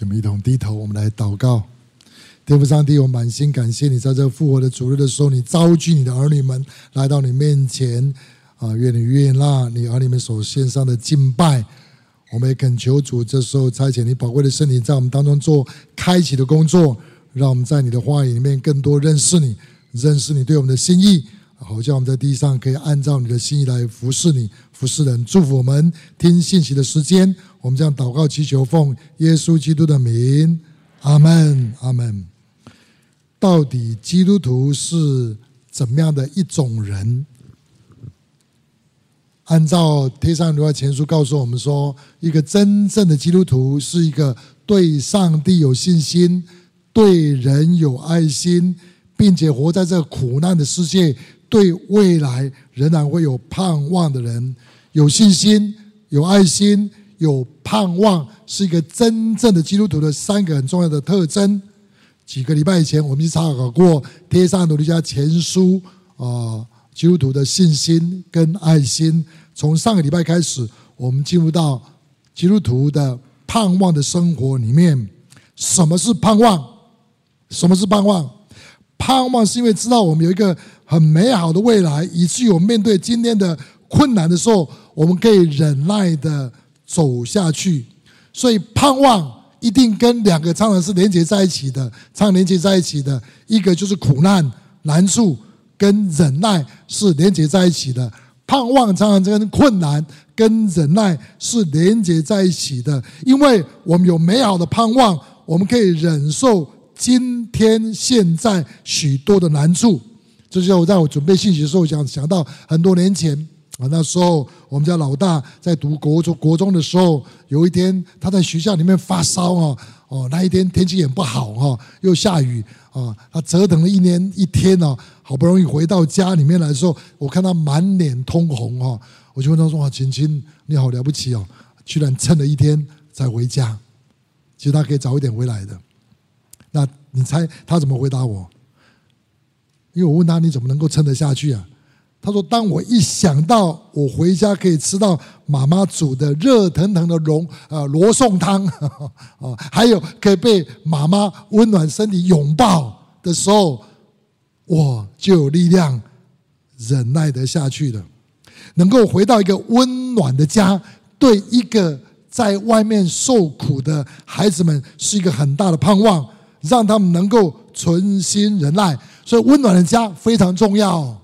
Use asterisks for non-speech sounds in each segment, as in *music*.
我们一同低头，我们来祷告。天父上帝，我满心感谢你，在这复活的主日的时候，你召集你的儿女们来到你面前啊！愿你悦纳你儿女们所献上的敬拜。我们也恳求主，这时候差遣你宝贵的圣灵在我们当中做开启的工作，让我们在你的话语里面更多认识你，认识你对我们的心意，好像我们在地上可以按照你的心意来服侍你、服侍人。祝福我们听信息的时间，我们这样祷告祈求，奉耶稣基督的名，阿门，阿门。到底基督徒是怎么样的一种人？按照《天上罗尼迦前书》告诉我们说，一个真正的基督徒是一个对上帝有信心、对人有爱心，并且活在这苦难的世界，对未来仍然会有盼望的人。有信心、有爱心、有盼望，是一个真正的基督徒的三个很重要的特征。几个礼拜以前，我们去查考过《帖撒罗尼迦前书》啊，基督徒的信心跟爱心。从上个礼拜开始，我们进入到基督徒的盼望的生活里面。什么是盼望？什么是盼望？盼望是因为知道我们有一个很美好的未来，以至于我们面对今天的困难的时候，我们可以忍耐的走下去。所以盼望。一定跟两个常常是连接在一起的，常常连接在一起的，一个就是苦难、难处跟忍耐是连接在一起的。盼望常常跟困难跟忍耐是连接在一起的，因为我们有美好的盼望，我们可以忍受今天现在许多的难处。这就是我在我准备信息的时候想想到很多年前。啊，那时候我们家老大在读国中国中的时候，有一天他在学校里面发烧啊，哦，那一天天气也不好哈，又下雨啊，他折腾了一年一天呢，好不容易回到家里面来的时候，我看他满脸通红哈，我就问他说：“啊，亲亲，你好了不起哦，居然撑了一天才回家，其实他可以早一点回来的。”那你猜他怎么回答我？因为我问他：“你怎么能够撑得下去啊？”他说：“当我一想到我回家可以吃到妈妈煮的热腾腾的龙啊罗宋汤啊，*laughs* 还有可以被妈妈温暖身体拥抱的时候，我就有力量忍耐得下去了。能够回到一个温暖的家，对一个在外面受苦的孩子们是一个很大的盼望，让他们能够存心忍耐。所以，温暖的家非常重要。”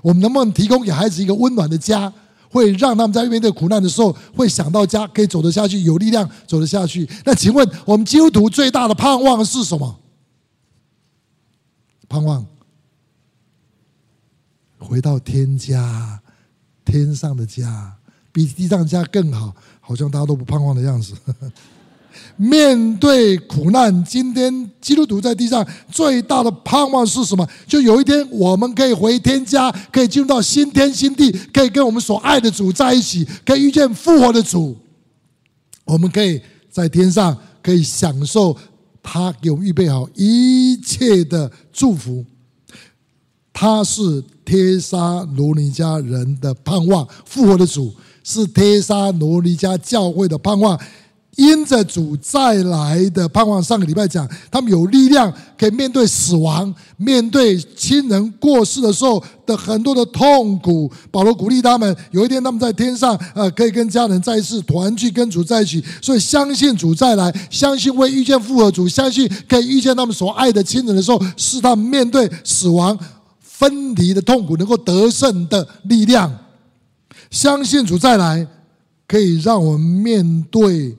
我们能不能提供给孩子一个温暖的家，会让他们在面对苦难的时候，会想到家，可以走得下去，有力量走得下去？那请问，我们基督徒最大的盼望是什么？盼望回到天家，天上的家，比地上的家更好，好像大家都不盼望的样子。面对苦难，今天基督徒在地上最大的盼望是什么？就有一天我们可以回天家，可以进入到新天新地，可以跟我们所爱的主在一起，可以遇见复活的主。我们可以在天上可以享受他给我们预备好一切的祝福。他是帖撒罗尼家人的盼望，复活的主是帖撒罗尼家教会的盼望。因着主再来的盼望，上个礼拜讲，他们有力量可以面对死亡，面对亲人过世的时候的很多的痛苦。保罗鼓励他们，有一天他们在天上，呃，可以跟家人再一次团聚，跟主在一起。所以相信主再来，相信会遇见复活主，相信可以遇见他们所爱的亲人的时候，是他们面对死亡分离的痛苦能够得胜的力量。相信主再来，可以让我们面对。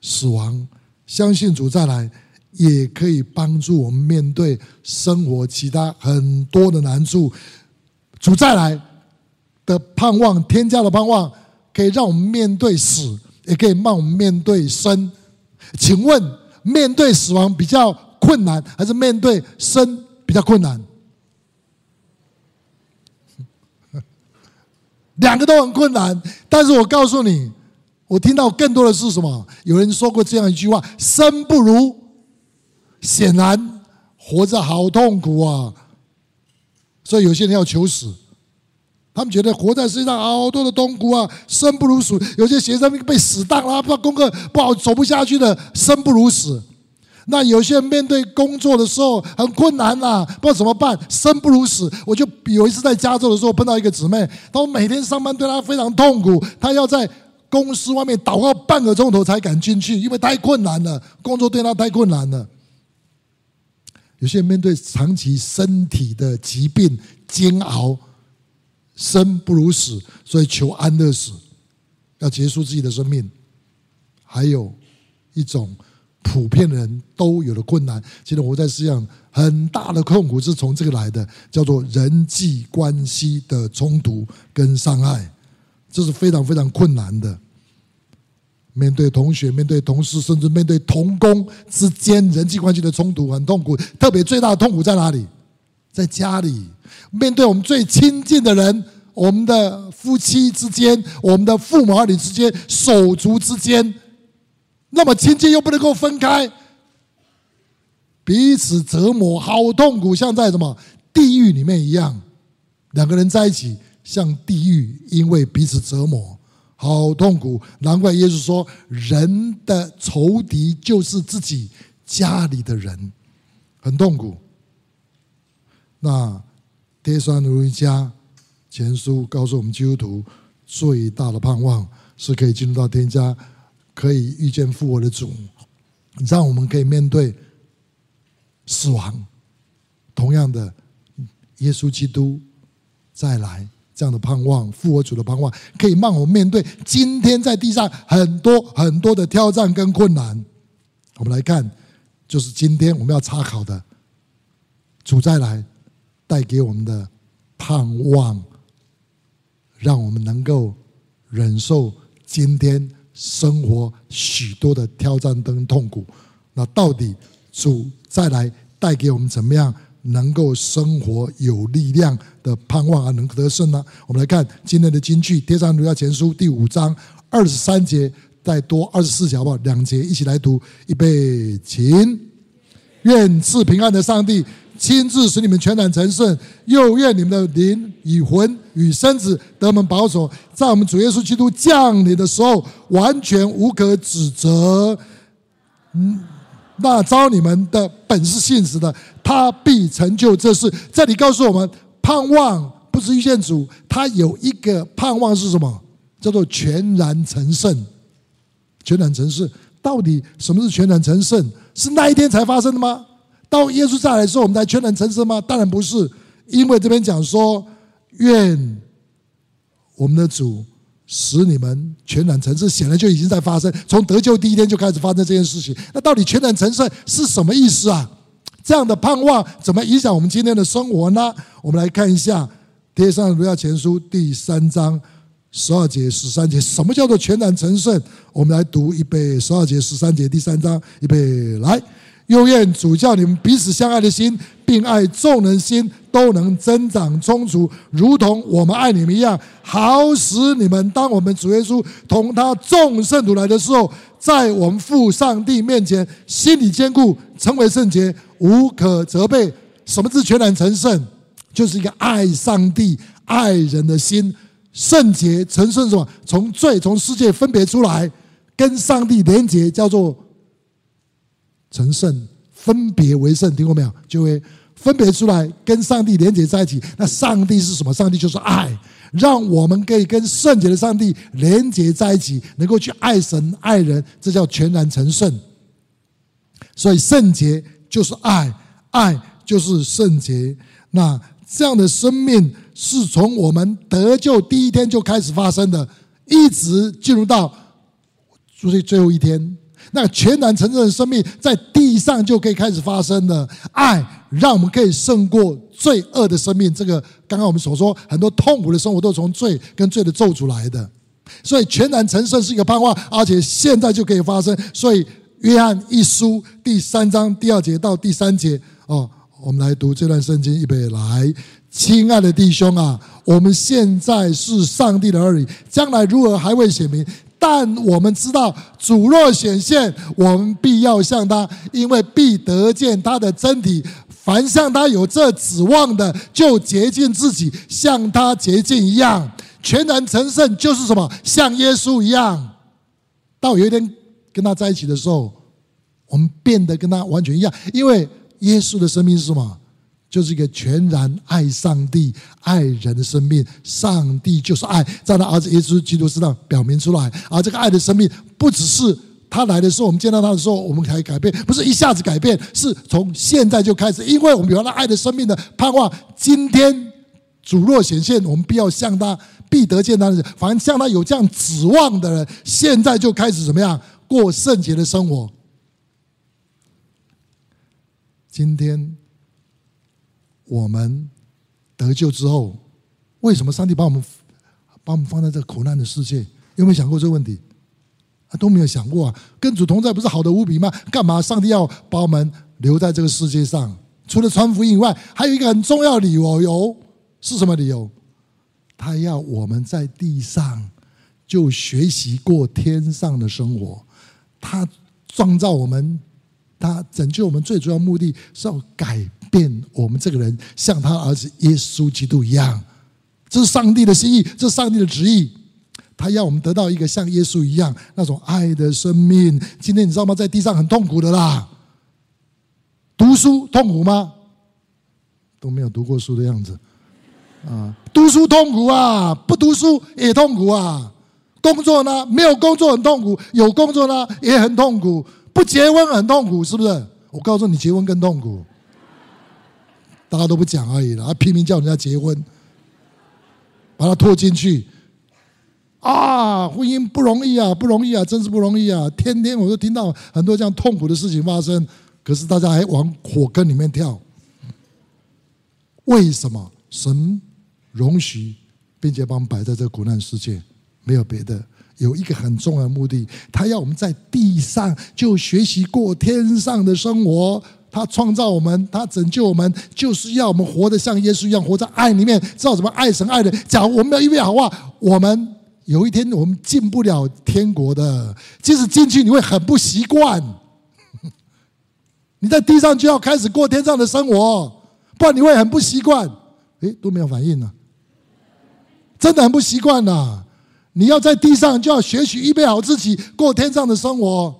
死亡，相信主再来，也可以帮助我们面对生活其他很多的难处。主再来的盼望，天家的盼望，可以让我们面对死，也可以让我们面对生。请问，面对死亡比较困难，还是面对生比较困难？两个都很困难，但是我告诉你。我听到更多的是什么？有人说过这样一句话：“生不如，显然活着好痛苦啊！”所以有些人要求死，他们觉得活在世界上好多的痛苦啊，生不如死。有些学生被死当了，不知道功课不好，走不下去的，生不如死。那有些人面对工作的时候很困难呐、啊，不知道怎么办，生不如死。我就有一次在加州的时候碰到一个姊妹，她说每天上班对她非常痛苦，她要在公司外面祷告半个钟头才敢进去，因为太困难了，工作对他太困难了。有些人面对长期身体的疾病煎熬，生不如死，所以求安乐死，要结束自己的生命。还有一种普遍的人都有的困难，其实活在世上很大的痛苦是从这个来的，叫做人际关系的冲突跟伤害，这是非常非常困难的。面对同学、面对同事，甚至面对同工之间人际关系的冲突，很痛苦。特别最大的痛苦在哪里？在家里，面对我们最亲近的人，我们的夫妻之间，我们的父母儿女之间，手足之间，那么亲近又不能够分开，彼此折磨，好痛苦，像在什么地狱里面一样。两个人在一起像地狱，因为彼此折磨。好痛苦，难怪耶稣说：“人的仇敌就是自己家里的人，很痛苦。”那帖撒罗尼迦前书告诉我们，基督徒最大的盼望是可以进入到天家，可以遇见复活的主，让我们可以面对死亡。同样的，耶稣基督再来。这样的盼望，复活主的盼望，可以让我们面对今天在地上很多很多的挑战跟困难。我们来看，就是今天我们要查考的，主再来带给我们的盼望，让我们能够忍受今天生活许多的挑战跟痛苦。那到底主再来带给我们怎么样？能够生活有力量的盼望而能得胜呢？我们来看今天的金句，《帖撒罗尼迦前书》第五章二十三节，再多二十四节好不好？两节一起来读，预备，请。愿赐平安的上帝亲自使你们全然成圣，又愿你们的灵与魂与身子得我们保守，在我们主耶稣基督降临的时候，完全无可指责。嗯。那招你们的本是信实的，他必成就这事。这里告诉我们，盼望不是遇见主，他有一个盼望是什么？叫做全然成圣。全然成圣，到底什么是全然成圣？是那一天才发生的吗？到耶稣再来的时候，我们才全然成圣吗？当然不是，因为这边讲说，愿我们的主。使你们全然成圣，显然就已经在发生。从得救第一天就开始发生这件事情。那到底全然成圣是什么意思啊？这样的盼望怎么影响我们今天的生活呢？我们来看一下《帖撒罗尼迦前书》第三章十二节、十三节。什么叫做全然成圣？我们来读一遍十二节、十三节第三章，预备来。又愿主叫你们彼此相爱的心，并爱众人心都能增长充足，如同我们爱你们一样，好使你们当我们主耶稣同他众圣徒来的时候，在我们父上帝面前心里坚固，成为圣洁，无可责备。什么是全然成圣？就是一个爱上帝、爱人的心。圣洁、成圣是什么？从罪、从世界分别出来，跟上帝连结，叫做。成圣，分别为圣，听过没有？就会分别出来，跟上帝连接在一起。那上帝是什么？上帝就是爱，让我们可以跟圣洁的上帝连接在一起，能够去爱神爱人，这叫全然成圣。所以圣洁就是爱，爱就是圣洁。那这样的生命是从我们得救第一天就开始发生的，一直进入到最最后一天。那全然成圣的生命在地上就可以开始发生了。爱让我们可以胜过罪恶的生命。这个刚刚我们所说，很多痛苦的生活都是从罪跟罪的咒诅来的。所以全然成圣是一个盼望，而且现在就可以发生。所以约翰一书第三章第二节到第三节哦，我们来读这段圣经，预备来，亲爱的弟兄啊，我们现在是上帝的儿女，将来如何还未显明。但我们知道，主若显现，我们必要像他，因为必得见他的真体。凡向他有这指望的，就洁净自己，像他洁净一样。全然成圣就是什么？像耶稣一样。到有一天跟他在一起的时候，我们变得跟他完全一样。因为耶稣的生命是什么？就是一个全然爱上帝、爱人的生命。上帝就是爱，在他儿子耶稣基督身上表明出来。而这个爱的生命，不只是。他来的时候，我们见到他的时候，我们才改变，不是一下子改变，是从现在就开始，因为我们有了爱的生命。的盼望。今天主若显现，我们必要向他，必得见他的人。凡向他有这样指望的人，现在就开始怎么样过圣洁的生活。今天我们得救之后，为什么上帝把我们把我们放在这个苦难的世界？有没有想过这个问题？啊都没有想过啊，跟主同在不是好的无比吗？干嘛上帝要把我们留在这个世界上？除了传福音以外，还有一个很重要的理由，是什么理由？他要我们在地上就学习过天上的生活。他创造我们，他拯救我们，最主要目的是要改变我们这个人，像他儿子耶稣基督一样。这是上帝的心意，这是上帝的旨意。他要我们得到一个像耶稣一样那种爱的生命。今天你知道吗？在地上很痛苦的啦。读书痛苦吗？都没有读过书的样子。啊，读书痛苦啊，不读书也痛苦啊。工作呢？没有工作很痛苦，有工作呢也很痛苦。不结婚很痛苦，是不是？我告诉你，结婚更痛苦。大家都不讲而已了，拼命叫人家结婚，把他拖进去。啊，婚姻不容易啊，不容易啊，真是不容易啊！天天我都听到很多这样痛苦的事情发生，可是大家还往火坑里面跳。为什么神容许，并且把我们摆在这个苦难世界？没有别的，有一个很重要的目的，他要我们在地上就学习过天上的生活。他创造我们，他拯救我们，就是要我们活得像耶稣一样，活在爱里面，知道怎么爱神爱人。假如我们要预备好话，我们。有一天我们进不了天国的，即使进去你会很不习惯。*laughs* 你在地上就要开始过天上的生活，不然你会很不习惯。诶，都没有反应呢，真的很不习惯呐。你要在地上就要学习预备好自己过天上的生活，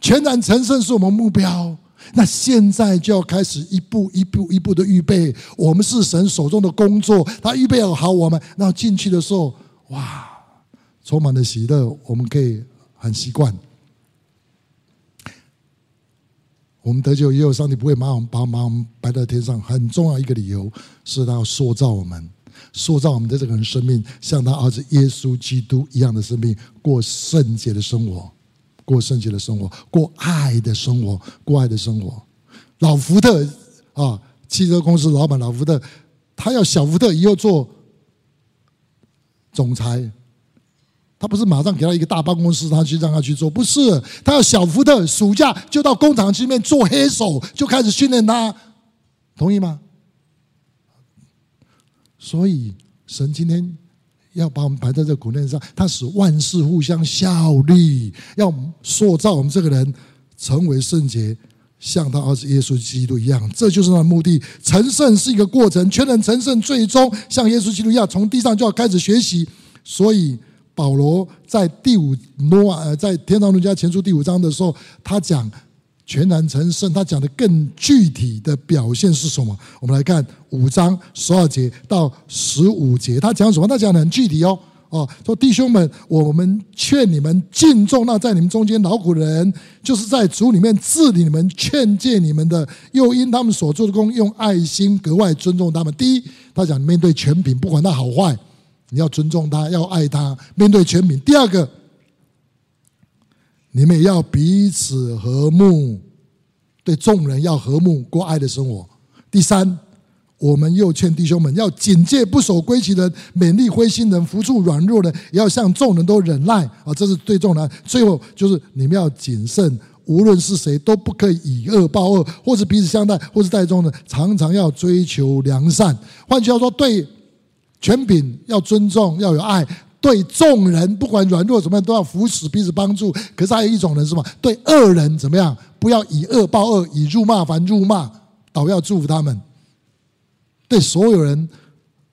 全然成圣是我们目标。那现在就要开始一步一步一步的预备。我们是神手中的工作，他预备好我们，然后进去的时候。哇，充满了喜乐，我们可以很习惯。我们得救也有上帝不会马上把我们摆在天上，很重要一个理由是他要塑造我们，塑造我们的这个人生命，像他儿子耶稣基督一样的生命，过圣洁的生活，过圣洁的生活，过爱的生活，过爱的生活。老福特啊，汽车公司老板老福特，他要小福特以后做。总裁，他不是马上给他一个大办公室，他去让他去做，不是，他要小福特，暑假就到工厂去面做黑手，就开始训练他，同意吗？所以神今天要把我们摆在这苦难上，他使万事互相效力，要塑造我们这个人成为圣洁。像他儿子耶稣基督一样，这就是他的目的。成圣是一个过程，全能成圣最终像耶稣基督一样，从地上就要开始学习。所以保罗在第五诺呃，在天上路加前书第五章的时候，他讲全然成圣，他讲的更具体的表现是什么？我们来看五章十二节到十五节，他讲什么？他讲的很具体哦。哦，说弟兄们，我们劝你们敬重那在你们中间劳苦的人，就是在主里面治理你们、劝诫你们的，又因他们所做的工，用爱心格外尊重他们。第一，他讲面对权柄，不管他好坏，你要尊重他，要爱他。面对权柄，第二个，你们也要彼此和睦，对众人要和睦，过爱的生活。第三。我们又劝弟兄们要警戒不守规矩的人，勉励灰心人，扶助软弱的，也要向众人都忍耐啊！这是最重要的。最后就是你们要谨慎，无论是谁都不可以以恶报恶，或是彼此相待，或是待众人，常常要追求良善。换句话说，对权柄要尊重，要有爱；对众人不管软弱怎么样，都要扶持彼此帮助。可是还有一种人是什么？对恶人怎么样？不要以恶报恶，以辱骂反辱骂。倒要祝福他们。对所有人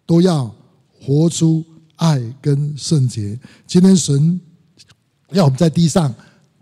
都要活出爱跟圣洁。今天神要我们在地上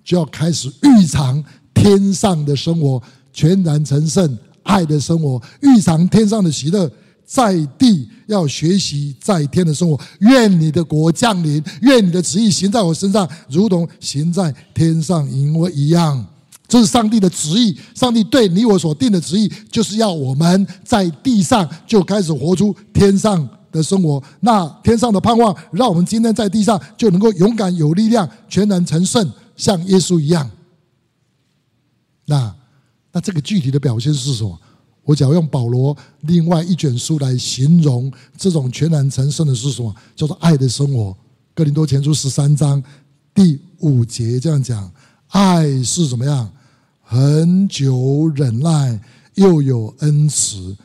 就要开始预尝天上的生活，全然成圣爱的生活，预尝天上的喜乐。在地要学习在天的生活。愿你的国降临，愿你的旨意行在我身上，如同行在天上因为一样。这是上帝的旨意，上帝对你我所定的旨意，就是要我们在地上就开始活出天上的生活。那天上的盼望，让我们今天在地上就能够勇敢、有力量、全然成圣，像耶稣一样。那那这个具体的表现是什么？我只要用保罗另外一卷书来形容这种全然成圣的是什么？叫做爱的生活。哥林多前书十三章第五节这样讲：爱是怎么样？恒久忍耐，又有恩慈，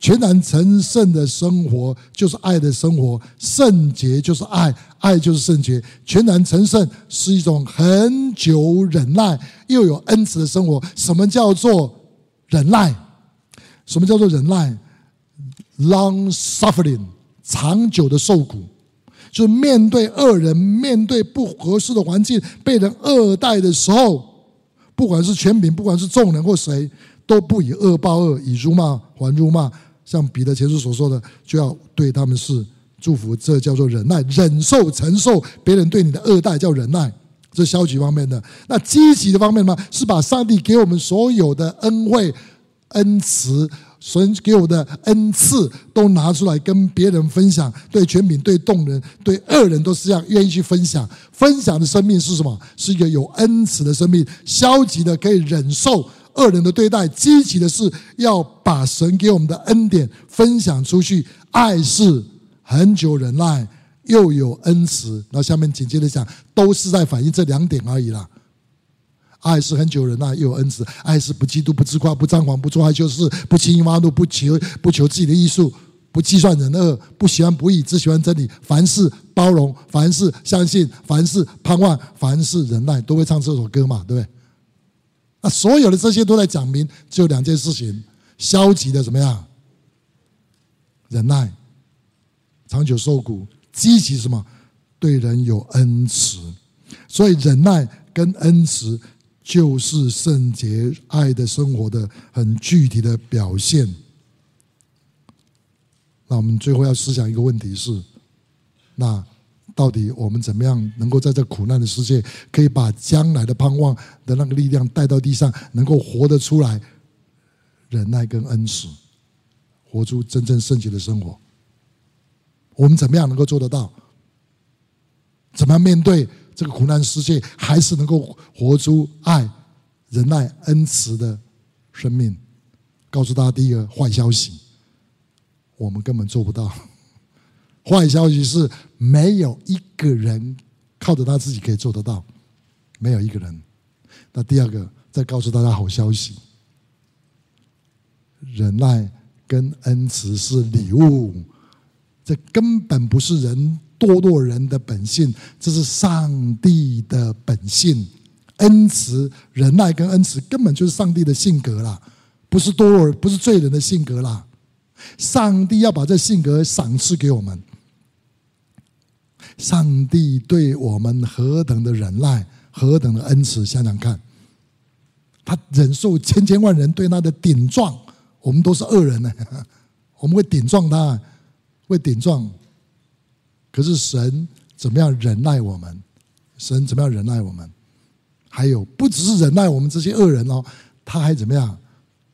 全然成圣的生活就是爱的生活，圣洁就是爱，爱就是圣洁。全然成圣是一种恒久忍耐又有恩慈的生活。什么叫做忍耐？什么叫做忍耐？Long suffering，长久的受苦，就是面对恶人、面对不合适的环境、被人恶待的时候。不管是权柄，不管是众人或谁，都不以恶报恶，以辱骂还辱骂。像彼得前书所说的，就要对他们是祝福，这叫做忍耐，忍受承受别人对你的恶待，叫忍耐。这消极方面的。那积极的方面呢？是把上帝给我们所有的恩惠、恩慈。神给我的恩赐都拿出来跟别人分享，对全品、对动人、对恶人都是这样，愿意去分享。分享的生命是什么？是一个有恩慈的生命。消极的可以忍受恶人的对待，积极的是要把神给我们的恩典分享出去。爱是恒久忍耐，又有恩慈。那下面紧接着讲，都是在反映这两点而已啦。爱是恒久忍耐，又有恩慈；爱是不嫉妒、不自夸、不张狂、不做害羞事、不轻易发怒、不求不求自己的益处、不计算人恶、不喜欢不义，只喜欢真理。凡事包容，凡事相信，凡事盼望，凡事忍耐，都会唱这首歌嘛？对不对？那所有的这些都在讲明，只有两件事情：消极的怎么样？忍耐，长久受苦；积极什么？对人有恩慈。所以忍耐跟恩慈。就是圣洁爱的生活的很具体的表现。那我们最后要思想一个问题是：那到底我们怎么样能够在这苦难的世界，可以把将来的盼望的那个力量带到地上，能够活得出来，忍耐跟恩慈，活出真正圣洁的生活？我们怎么样能够做得到？怎么样面对？这个苦难世界还是能够活出爱、忍耐、恩慈的生命。告诉大家第一个坏消息，我们根本做不到。*laughs* 坏消息是没有一个人靠着他自己可以做得到，没有一个人。那第二个，再告诉大家好消息，忍耐跟恩慈是礼物，这根本不是人。堕落人的本性，这是上帝的本性。恩慈、忍耐跟恩慈根本就是上帝的性格啦，不是堕落，不是罪人的性格啦。上帝要把这性格赏赐给我们。上帝对我们何等的忍耐，何等的恩慈，想想看，他忍受千千万人对他的顶撞，我们都是恶人呢，*laughs* 我们会顶撞他，会顶撞。可是神怎么样忍耐我们？神怎么样忍耐我们？还有不只是忍耐我们这些恶人哦，他还怎么样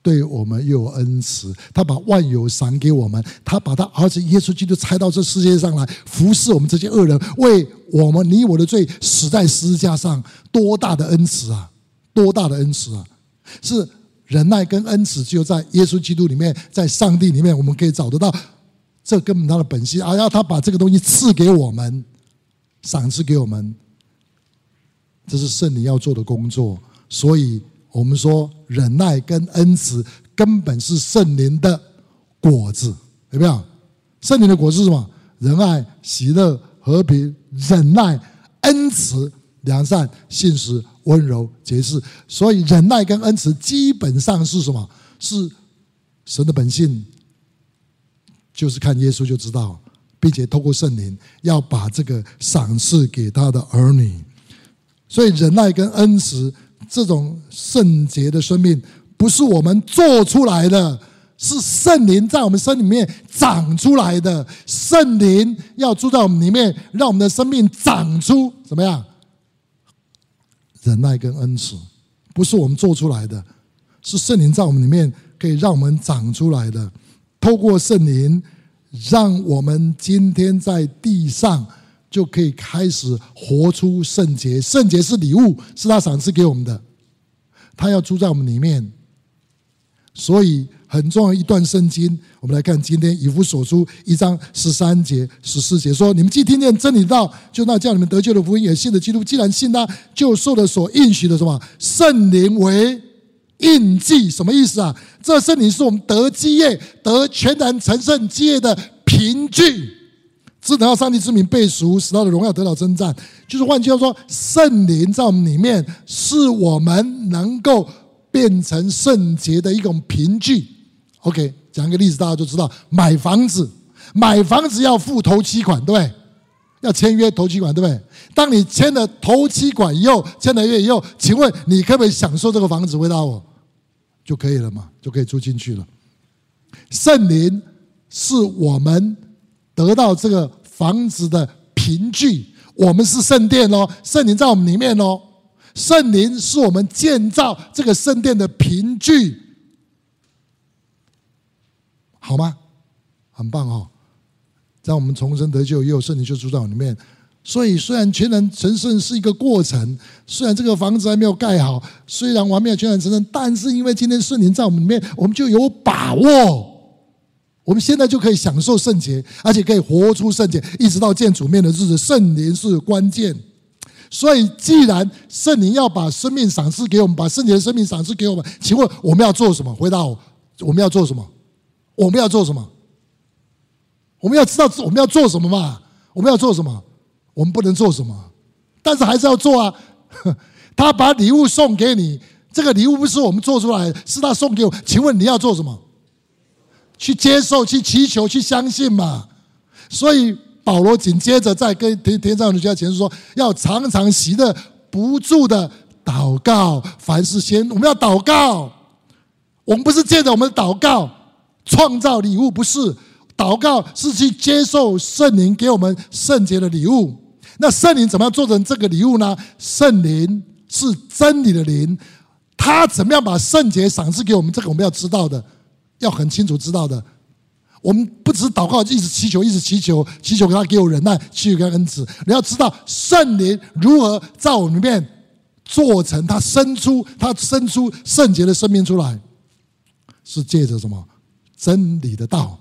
对我们又有恩慈？他把万有赏给我们，他把他儿子耶稣基督差到这世界上来服侍我们这些恶人，为我们你我的罪死在十字架上，多大的恩慈啊！多大的恩慈啊！是忍耐跟恩慈，只有在耶稣基督里面，在上帝里面，我们可以找得到。这根本他的本性，而要他把这个东西赐给我们，赏赐给我们，这是圣灵要做的工作。所以我们说，忍耐跟恩慈根本是圣灵的果子，有没有？圣灵的果子是什么？仁爱、喜乐、和平、忍耐、恩慈、良善、信实、温柔、节制。所以忍耐跟恩慈基本上是什么？是神的本性就是看耶稣就知道，并且透过圣灵要把这个赏赐给他的儿女。所以忍耐跟恩慈这种圣洁的生命，不是我们做出来的，是圣灵在我们身里面长出来的。圣灵要住在我们里面，让我们的生命长出怎么样？忍耐跟恩慈，不是我们做出来的，是圣灵在我们里面可以让我们长出来的。透过圣灵，让我们今天在地上。就可以开始活出圣洁。圣洁是礼物，是他赏赐给我们的。他要住在我们里面，所以很重要一段圣经。我们来看今天以弗所书一章十三节、十四节说：“你们既听见真理道，就那叫你们得救的福音，也信的基督。既然信他，就受了所应许的什么圣灵为印记。什么意思啊？这圣灵是我们得基业、得全然成圣基业的凭据。”只等到上帝之名被赎，使他的荣耀得到称赞。就是换句话说，圣灵在我们里面，是我们能够变成圣洁的一种凭据。OK，讲一个例子，大家就知道：买房子，买房子要付头期款，对不对？要签约头期款，对不对？当你签了头期款以后，签了约以后，请问你可不可以享受这个房子？回答我，就可以了嘛，就可以住进去了。圣灵是我们。得到这个房子的凭据，我们是圣殿哦，圣灵在我们里面哦，圣灵是我们建造这个圣殿的凭据，好吗？很棒哦，在我们重生得救，也有圣灵就住在我里面。所以，虽然全能成圣是一个过程，虽然这个房子还没有盖好，虽然我还没有全能成圣，但是因为今天圣灵在我们里面，我们就有把握。我们现在就可以享受圣洁，而且可以活出圣洁，一直到见主面的日子。圣灵是关键，所以既然圣灵要把生命赏赐给我们，把圣洁的生命赏赐给我们，请问我们要做什么？回答我，我们要做什么？我们要做什么？我们要知道我们要做什么嘛？我们要做什么？我们不能做什么，但是还是要做啊。*laughs* 他把礼物送给你，这个礼物不是我们做出来，是他送给我。请问你要做什么？去接受、去祈求、去相信嘛。所以保罗紧接着在跟天天上的家前说，要常常习的，不住的祷告，凡事先我们要祷告。我们不是借着我们的祷告创造礼物，不是祷告是去接受圣灵给我们圣洁的礼物。那圣灵怎么样做成这个礼物呢？圣灵是真理的灵，他怎么样把圣洁赏赐给我们？这个我们要知道的。要很清楚知道的，我们不只是祷告，一直祈求，一直祈求，祈求他给我忍耐，祈求给他恩慈。你要知道圣灵如何在我们里面做成，他生出他生出圣洁的生命出来，是借着什么？真理的道。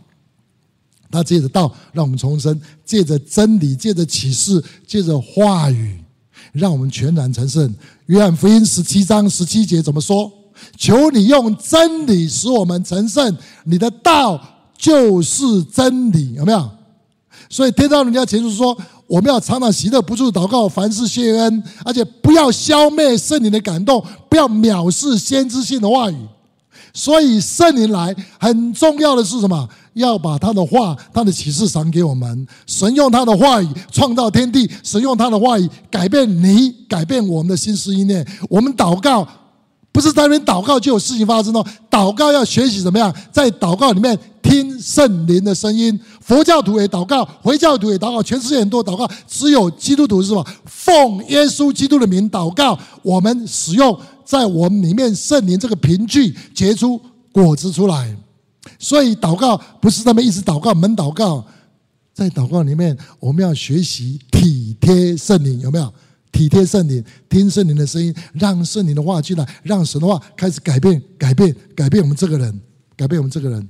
他借着道让我们重生，借着真理，借着启示，借着话语，让我们全然成圣。约翰福音十七章十七节怎么说？求你用真理使我们成圣，你的道就是真理，有没有？所以天上人家前述说，我们要常常喜乐，不住祷告，凡事谢恩，而且不要消灭圣灵的感动，不要藐视先知性的话语。所以圣灵来很重要的是什么？要把他的话、他的启示赏给我们。神用他的话语创造天地，神用他的话语改变你，改变我们的心思意念。我们祷告。不是在那边祷告就有事情发生哦。祷告要学习怎么样？在祷告里面听圣灵的声音。佛教徒也祷告，回教徒也祷告，全世界很多祷告。只有基督徒是什么？奉耶稣基督的名祷告。我们使用在我们里面圣灵这个凭据结出果子出来。所以祷告不是他们一直祷告，门祷告。在祷告里面，我们要学习体贴圣灵，有没有？体贴圣灵，听圣灵的声音，让圣灵的话进来，让神的话开始改变、改变、改变我们这个人，改变我们这个人。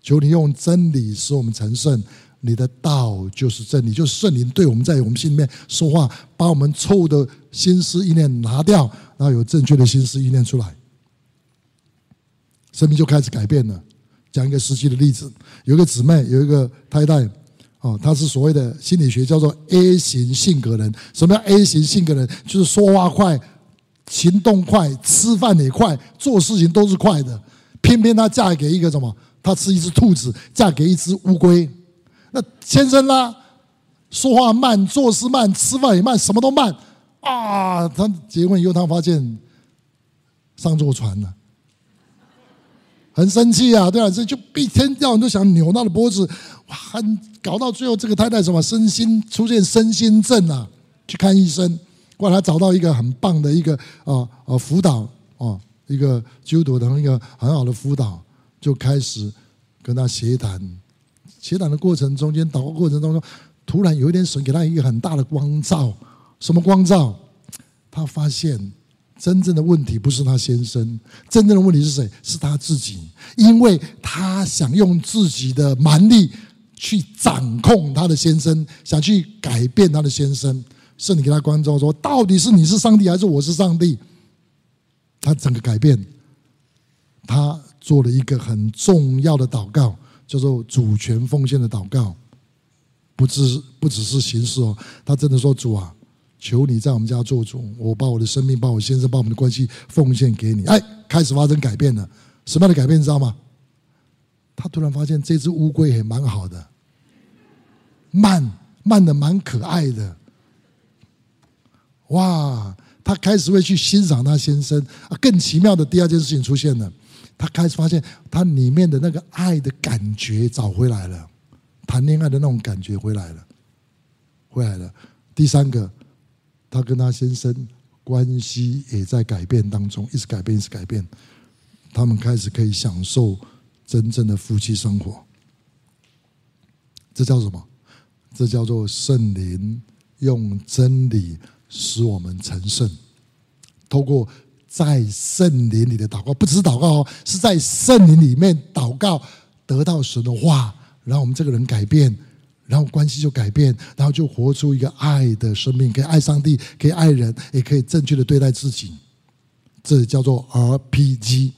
求你用真理使我们成圣，你的道就是真理，就是圣灵对我们在我们心里面说话，把我们错误的心思意念拿掉，然后有正确的心思意念出来，生命就开始改变了。讲一个实际的例子，有一个姊妹，有一个太太。哦，她是所谓的心理学叫做 A 型性格人。什么叫 A 型性格人？就是说话快，行动快，吃饭也快，做事情都是快的。偏偏她嫁给一个什么？她是一只兔子，嫁给一只乌龟。那先生啦，说话慢，做事慢，吃饭也慢，什么都慢啊！他结婚以后，他发现上错船了，很生气啊！对啊，这就一天到晚都想扭他的脖子，哇！搞到最后，这个太太什么身心出现身心症啊，去看医生。后来找到一个很棒的一个啊啊辅导啊，一个基督的一个很好的辅导，就开始跟他协谈。协谈的过程中间，祷告过程当中，突然有一点神给他一个很大的光照。什么光照？他发现真正的问题不是他先生，真正的问题是谁？是他自己，因为他想用自己的蛮力。去掌控他的先生，想去改变他的先生，是你给他关照说，到底是你是上帝还是我是上帝？他整个改变，他做了一个很重要的祷告，叫做主权奉献的祷告，不只不只是形式哦，他真的说主啊，求你在我们家做主，我把我的生命，把我先生，把我们的关系奉献给你。哎，开始发生改变了，什么样的改变你知道吗？他突然发现这只乌龟也蛮好的，慢慢的蛮可爱的，哇！他开始会去欣赏他先生啊。更奇妙的第二件事情出现了，他开始发现他里面的那个爱的感觉找回来了，谈恋爱的那种感觉回来了，回来了。第三个，他跟他先生关系也在改变当中，一直改变，一直改变。他们开始可以享受。真正的夫妻生活，这叫什么？这叫做圣灵用真理使我们成圣。透过在圣灵里的祷告，不只是祷告哦，是在圣灵里面祷告，得到神的话，然后我们这个人改变，然后关系就改变，然后就活出一个爱的生命，可以爱上帝，可以爱人，也可以正确的对待自己。这叫做 RPG。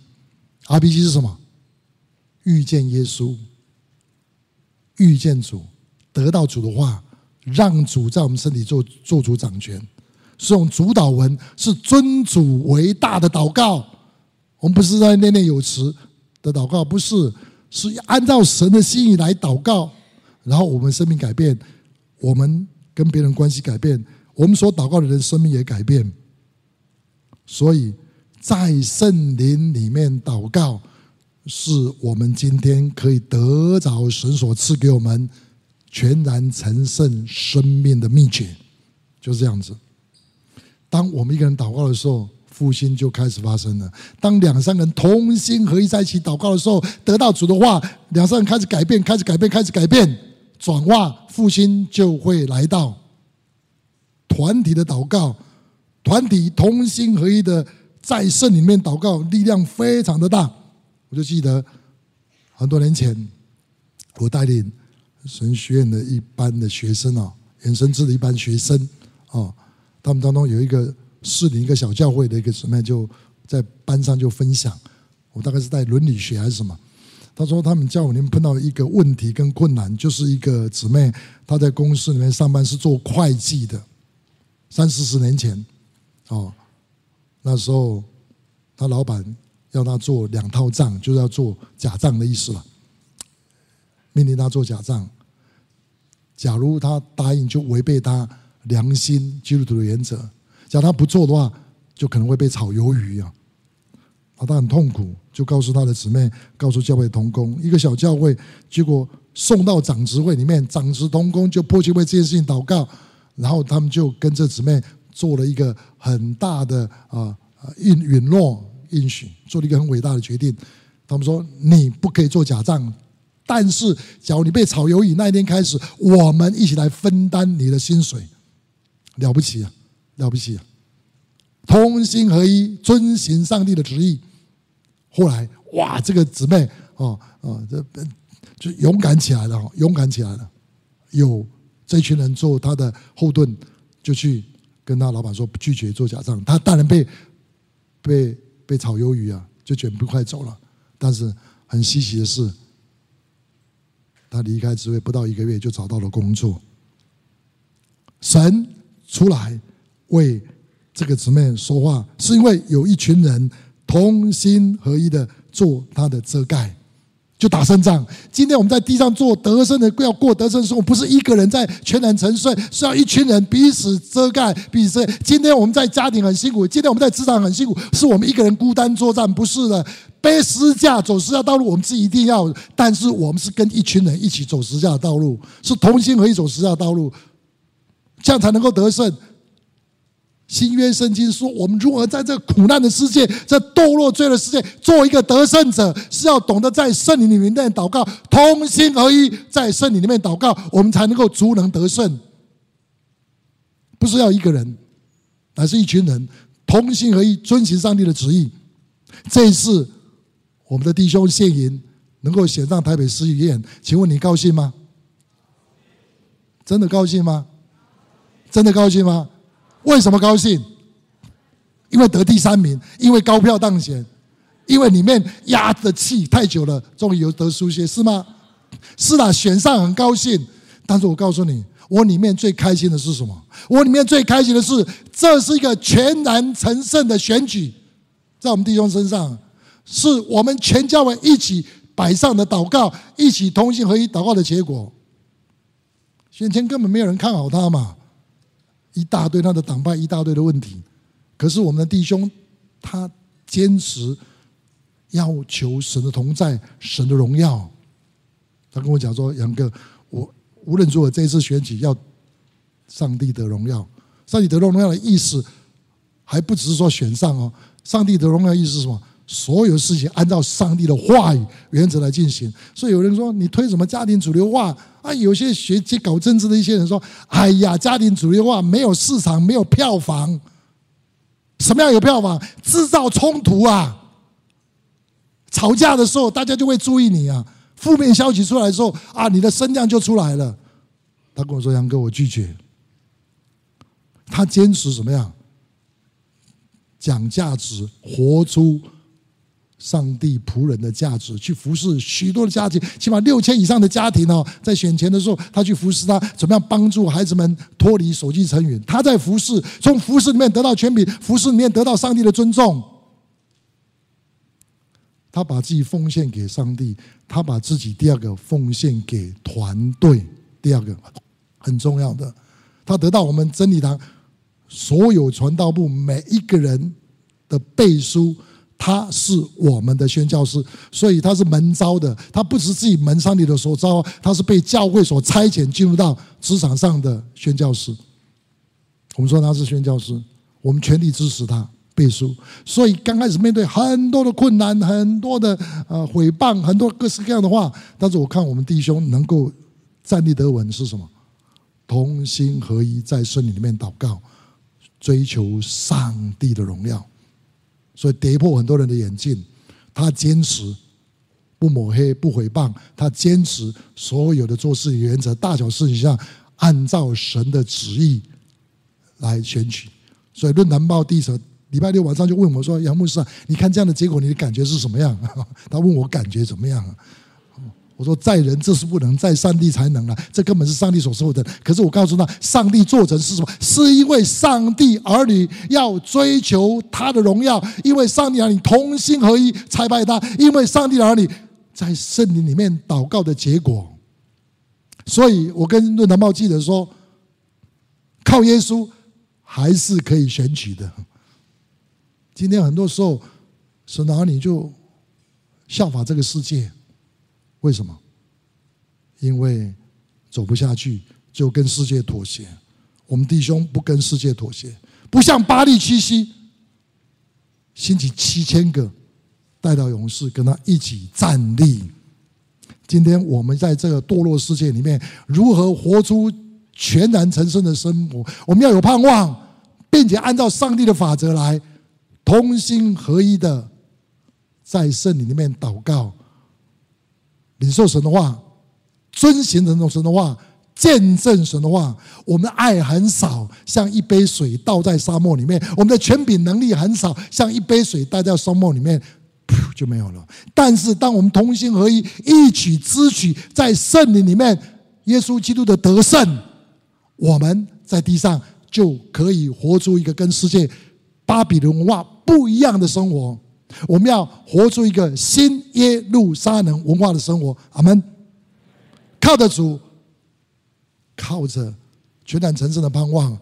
RPG 是什么？遇见耶稣，遇见主，得到主的话，让主在我们身体做做主掌权，是用主导文，是尊主为大的祷告。我们不是在念念有词的祷告，不是，是按照神的心意来祷告，然后我们生命改变，我们跟别人关系改变，我们所祷告的人生命也改变。所以在圣灵里面祷告。是我们今天可以得着神所赐给我们全然成圣生命的秘诀，就是这样子。当我们一个人祷告的时候，复兴就开始发生了。当两三个人同心合一在一起祷告的时候，得到主的话，两三人开始改变，开始改变，开始改变，转化，复兴就会来到。团体的祷告，团体同心合一的在圣里面祷告，力量非常的大。我就记得很多年前，我带领神学院的一班的学生啊，衍生制的一班学生啊，他们当中有一个市里一个小教会的一个姊妹，就在班上就分享，我大概是带伦理学还是什么，他说他们教会里面碰到一个问题跟困难，就是一个姊妹她在公司里面上班是做会计的，三四十年前，哦，那时候他老板。要他做两套账，就是要做假账的意思了。命令他做假账，假如他答应，就违背他良心基督徒的原则；假如他不做的话，就可能会被炒鱿鱼啊！啊，他很痛苦，就告诉他的姊妹，告诉教会同工，一个小教会，结果送到长执会里面，长执同工就迫切为这件事情祷告，然后他们就跟这姊妹做了一个很大的啊允允诺。应许做了一个很伟大的决定，他们说你不可以做假账，但是假如你被炒鱿鱼那一天开始，我们一起来分担你的薪水，了不起啊，了不起啊！同心合一，遵行上帝的旨意。后来哇，这个姊妹哦哦，这就勇敢起来了，勇敢起来了。有这群人做他的后盾，就去跟他老板说拒绝做假账。他当然被被。被炒鱿鱼啊，就卷不快走了。但是很稀奇的是，他离开职位不到一个月就找到了工作。神出来为这个姊妹说话，是因为有一群人同心合一的做他的遮盖。就打胜仗。今天我们在地上做得胜的，要过得胜生活，不是一个人在全然沉睡，是要一群人彼此遮盖，彼此。今天我们在家庭很辛苦，今天我们在职场很辛苦，是我们一个人孤单作战，不是的。背十字架走十字架道路，我们是一定要，但是我们是跟一群人一起走十字架的道路，是同心合一走十字架道路，这样才能够得胜。新约圣经说，我们如何在这苦难的世界、这堕落罪的世界，做一个得胜者，是要懂得在圣灵里面祷告，同心合一，在圣灵里面祷告，我们才能够足能得胜。不是要一个人，而是一群人同心合一，遵行上帝的旨意。这一次，我们的弟兄献银能够选上台北市议员，请问你高兴吗？真的高兴吗？真的高兴吗？为什么高兴？因为得第三名，因为高票当选，因为里面压的气太久了，终于有得输些，是吗？是啦，选上很高兴。但是我告诉你，我里面最开心的是什么？我里面最开心的是，这是一个全然成圣的选举，在我们弟兄身上，是我们全教会一起摆上的祷告，一起同心合一祷告的结果。选前根本没有人看好他嘛。一大堆他的党派，一大堆的问题，可是我们的弟兄，他坚持要求神的同在，神的荣耀。他跟我讲说：“杨哥，我无论如何这一次选举要上帝得荣耀。上帝得荣耀的意思，还不只是说选上哦。上帝得荣耀意思是什么？”所有事情按照上帝的话语原则来进行，所以有人说你推什么家庭主流化啊？有些学习搞政治的一些人说：“哎呀，家庭主流化没有市场，没有票房。什么样有票房？制造冲突啊！吵架的时候，大家就会注意你啊。负面消息出来的时候啊，你的声量就出来了。”他跟我说：“杨哥，我拒绝。”他坚持什么样？讲价值，活出。上帝仆人的价值，去服侍许多的家庭，起码六千以上的家庭哦，在选前的时候，他去服侍他，怎么样帮助孩子们脱离手机成瘾？他在服侍，从服侍里面得到权柄，服侍里面得到上帝的尊重。他把自己奉献给上帝，他把自己第二个奉献给团队，第二个很重要的，他得到我们真理堂所有传道部每一个人的背书。他是我们的宣教师，所以他是门招的。他不是自己门上里的所招，他是被教会所差遣进入到职场上的宣教师。我们说他是宣教师，我们全力支持他背书。所以刚开始面对很多的困难，很多的呃诽谤，很多各式各样的话，但是我看我们弟兄能够站立得稳是什么？同心合一，在圣灵里面祷告，追求上帝的荣耀。所以跌破很多人的眼镜，他坚持不抹黑、不诽谤，他坚持所有的做事原则，大小事情上按照神的旨意来选取。所以论坛报第一礼拜六晚上就问我说：“杨牧师啊，你看这样的结果，你的感觉是什么样？” *laughs* 他问我感觉怎么样？我说，在人这是不能，在上帝才能了。这根本是上帝所说的。可是我告诉他，上帝做成是什么？是因为上帝儿女要追求他的荣耀，因为上帝儿女同心合一才拜他，因为上帝儿女在圣灵里面祷告的结果。所以我跟论坛报记者说，靠耶稣还是可以选举的。今天很多时候，神的儿女就效法这个世界。为什么？因为走不下去，就跟世界妥协。我们弟兄不跟世界妥协，不像巴力七夕，兴起七千个带到勇士跟他一起站立。今天我们在这个堕落世界里面，如何活出全然成圣的生活？我们要有盼望，并且按照上帝的法则来，同心合一的在圣灵里面祷告。领受神的话，遵行这种神的话，见证神的话。我们的爱很少，像一杯水倒在沙漠里面；我们的权柄能力很少，像一杯水倒在沙漠里面，噗就没有了。但是，当我们同心合一，一起支取在圣灵里面，耶稣基督的得胜，我们在地上就可以活出一个跟世界巴比伦文化不一样的生活。我们要活出一个新耶路撒冷文化的生活。阿门。靠着主，靠着全然成圣的盼望，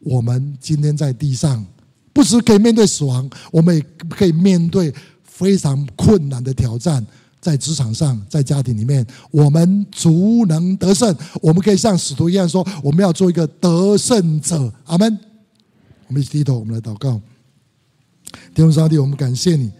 我们今天在地上，不只可以面对死亡，我们也可以面对非常困难的挑战。在职场上，在家庭里面，我们足能得胜。我们可以像使徒一样说：“我们要做一个得胜者。”阿门。我们一起低头，我们来祷告。天父上帝，我们感谢你，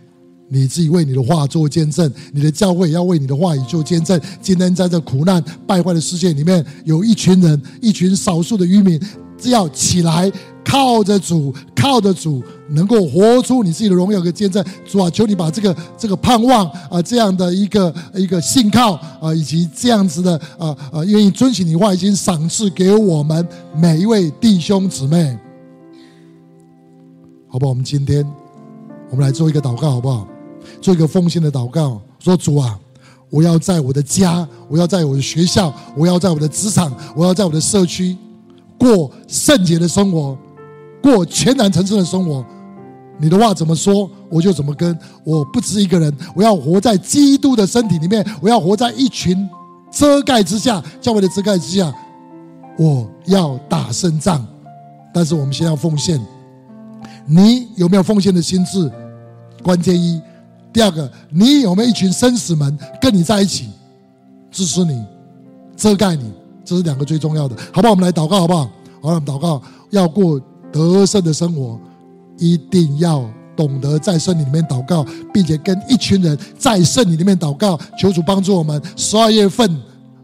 你自己为你的话做见证，你的教会也要为你的话语做见证。今天在这苦难败坏的世界里面，有一群人，一群少数的余民，只要起来。靠着主，靠着主，能够活出你自己的荣耀和见证。主啊，求你把这个这个盼望啊，这样的一个一个信靠啊，以及这样子的啊啊，愿意遵循你话，已经赏赐给我们每一位弟兄姊妹，好不好？我们今天我们来做一个祷告，好不好？做一个奉献的祷告，说主啊，我要在我的家，我要在我的学校，我要在我的职场，我要在我的社区过圣洁的生活。过全然成圣的生活，你的话怎么说，我就怎么跟。我不止一个人，我要活在基督的身体里面，我要活在一群遮盖之下，教会的遮盖之下。我要打胜仗，但是我们先要奉献。你有没有奉献的心志？关键一。第二个，你有没有一群生死门跟你在一起，支持你、遮盖你？这是两个最重要的，好不好？我们来祷告，好不好？好，我们祷告，要过。得胜的生活，一定要懂得在圣灵里面祷告，并且跟一群人在圣灵里面祷告，求主帮助我们。十二月份。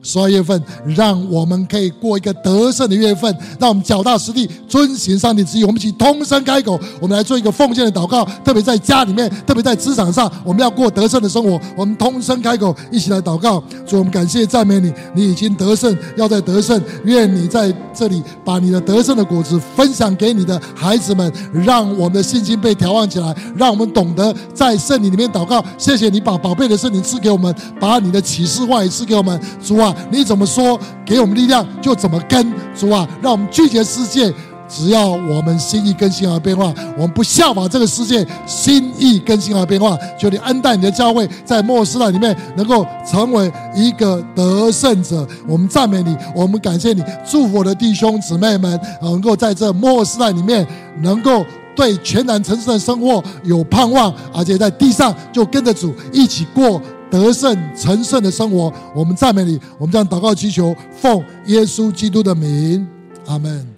十二月份，让我们可以过一个得胜的月份，让我们脚踏实地，遵行上帝旨意。我们一起通声开口，我们来做一个奉献的祷告。特别在家里面，特别在职场上，我们要过得胜的生活。我们通声开口，一起来祷告。主，我们感谢赞美你，你已经得胜，要在得胜。愿你在这里把你的得胜的果子分享给你的孩子们，让我们的信心被调旺起来，让我们懂得在圣灵里面祷告。谢谢你把宝贝的圣灵赐给我们，把你的启示话语赐给我们，主啊。你怎么说，给我们力量就怎么跟。主啊，让我们拒绝世界，只要我们心意更新而变化，我们不效法这个世界，心意更新而变化。求你恩待你的教会，在末世代里面能够成为一个得胜者。我们赞美你，我们感谢你，祝福我的弟兄姊妹们能够在这末世代里面能够对全然城市的生活有盼望，而且在地上就跟着主一起过。得胜成圣的生活，我们赞美你，我们将祷告祈求，奉耶稣基督的名，阿门。